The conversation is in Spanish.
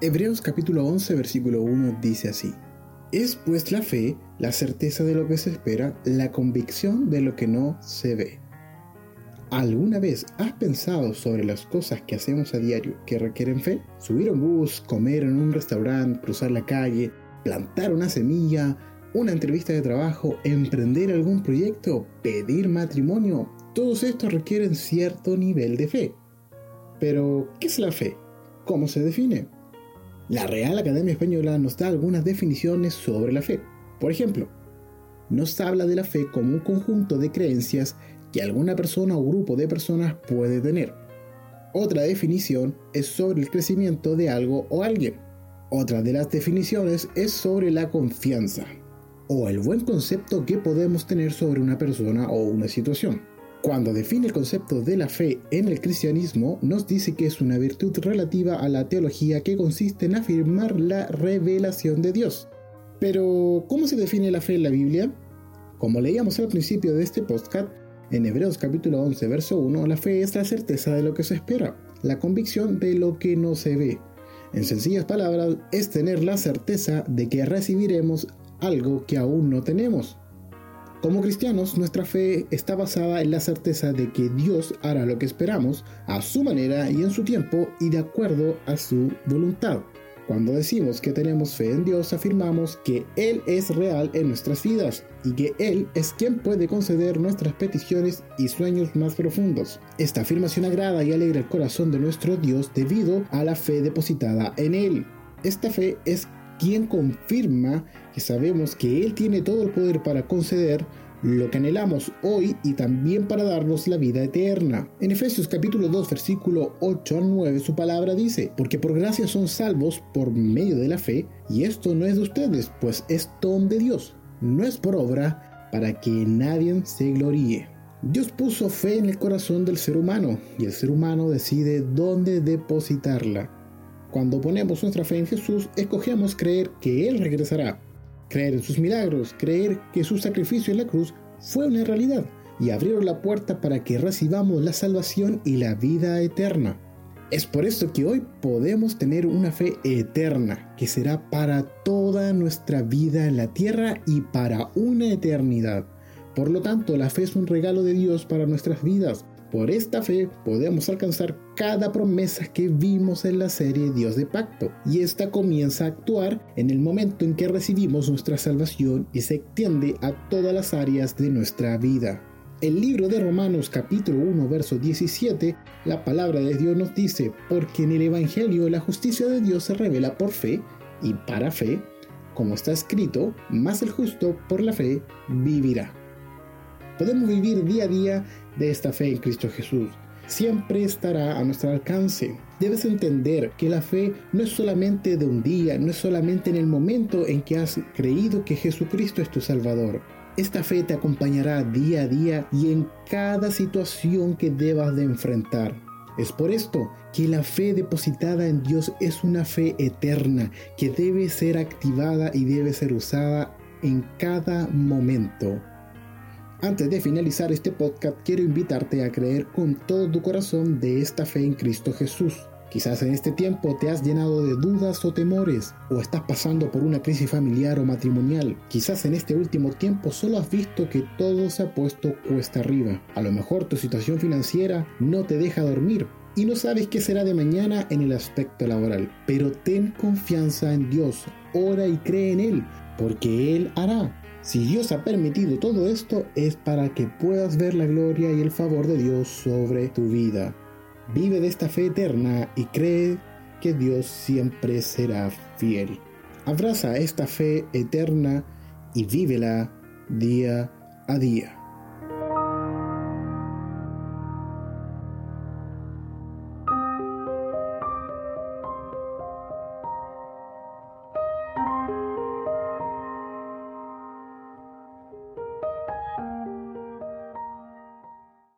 Hebreos capítulo 11 versículo 1 dice así. Es pues la fe, la certeza de lo que se espera, la convicción de lo que no se ve. ¿Alguna vez has pensado sobre las cosas que hacemos a diario que requieren fe? Subir un bus, comer en un restaurante, cruzar la calle, plantar una semilla, una entrevista de trabajo, emprender algún proyecto, pedir matrimonio. Todos estos requieren cierto nivel de fe. Pero, ¿qué es la fe? ¿Cómo se define? La Real Academia Española nos da algunas definiciones sobre la fe. Por ejemplo, nos habla de la fe como un conjunto de creencias que alguna persona o grupo de personas puede tener. Otra definición es sobre el crecimiento de algo o alguien. Otra de las definiciones es sobre la confianza o el buen concepto que podemos tener sobre una persona o una situación. Cuando define el concepto de la fe en el cristianismo, nos dice que es una virtud relativa a la teología que consiste en afirmar la revelación de Dios. Pero, ¿cómo se define la fe en la Biblia? Como leíamos al principio de este podcast, en Hebreos capítulo 11, verso 1, la fe es la certeza de lo que se espera, la convicción de lo que no se ve. En sencillas palabras, es tener la certeza de que recibiremos algo que aún no tenemos. Como cristianos, nuestra fe está basada en la certeza de que Dios hará lo que esperamos, a su manera y en su tiempo y de acuerdo a su voluntad. Cuando decimos que tenemos fe en Dios, afirmamos que Él es real en nuestras vidas y que Él es quien puede conceder nuestras peticiones y sueños más profundos. Esta afirmación agrada y alegra el corazón de nuestro Dios debido a la fe depositada en Él. Esta fe es quien confirma que sabemos que Él tiene todo el poder para conceder lo que anhelamos hoy y también para darnos la vida eterna. En Efesios capítulo 2 versículo 8 al 9 su palabra dice, porque por gracia son salvos por medio de la fe, y esto no es de ustedes, pues es don de Dios, no es por obra, para que nadie se gloríe. Dios puso fe en el corazón del ser humano y el ser humano decide dónde depositarla. Cuando ponemos nuestra fe en Jesús, escogemos creer que Él regresará, creer en sus milagros, creer que su sacrificio en la cruz fue una realidad y abrieron la puerta para que recibamos la salvación y la vida eterna. Es por esto que hoy podemos tener una fe eterna, que será para toda nuestra vida en la tierra y para una eternidad. Por lo tanto, la fe es un regalo de Dios para nuestras vidas, por esta fe podemos alcanzar cada promesa que vimos en la serie Dios de Pacto, y esta comienza a actuar en el momento en que recibimos nuestra salvación y se extiende a todas las áreas de nuestra vida. El libro de Romanos capítulo 1 verso 17, la palabra de Dios nos dice, porque en el Evangelio la justicia de Dios se revela por fe y para fe, como está escrito, más el justo por la fe vivirá. Podemos vivir día a día de esta fe en Cristo Jesús. Siempre estará a nuestro alcance. Debes entender que la fe no es solamente de un día, no es solamente en el momento en que has creído que Jesucristo es tu Salvador. Esta fe te acompañará día a día y en cada situación que debas de enfrentar. Es por esto que la fe depositada en Dios es una fe eterna que debe ser activada y debe ser usada en cada momento. Antes de finalizar este podcast, quiero invitarte a creer con todo tu corazón de esta fe en Cristo Jesús. Quizás en este tiempo te has llenado de dudas o temores, o estás pasando por una crisis familiar o matrimonial. Quizás en este último tiempo solo has visto que todo se ha puesto cuesta arriba. A lo mejor tu situación financiera no te deja dormir y no sabes qué será de mañana en el aspecto laboral. Pero ten confianza en Dios, ora y cree en Él, porque Él hará. Si Dios ha permitido todo esto es para que puedas ver la gloria y el favor de Dios sobre tu vida. Vive de esta fe eterna y cree que Dios siempre será fiel. Abraza esta fe eterna y vívela día a día.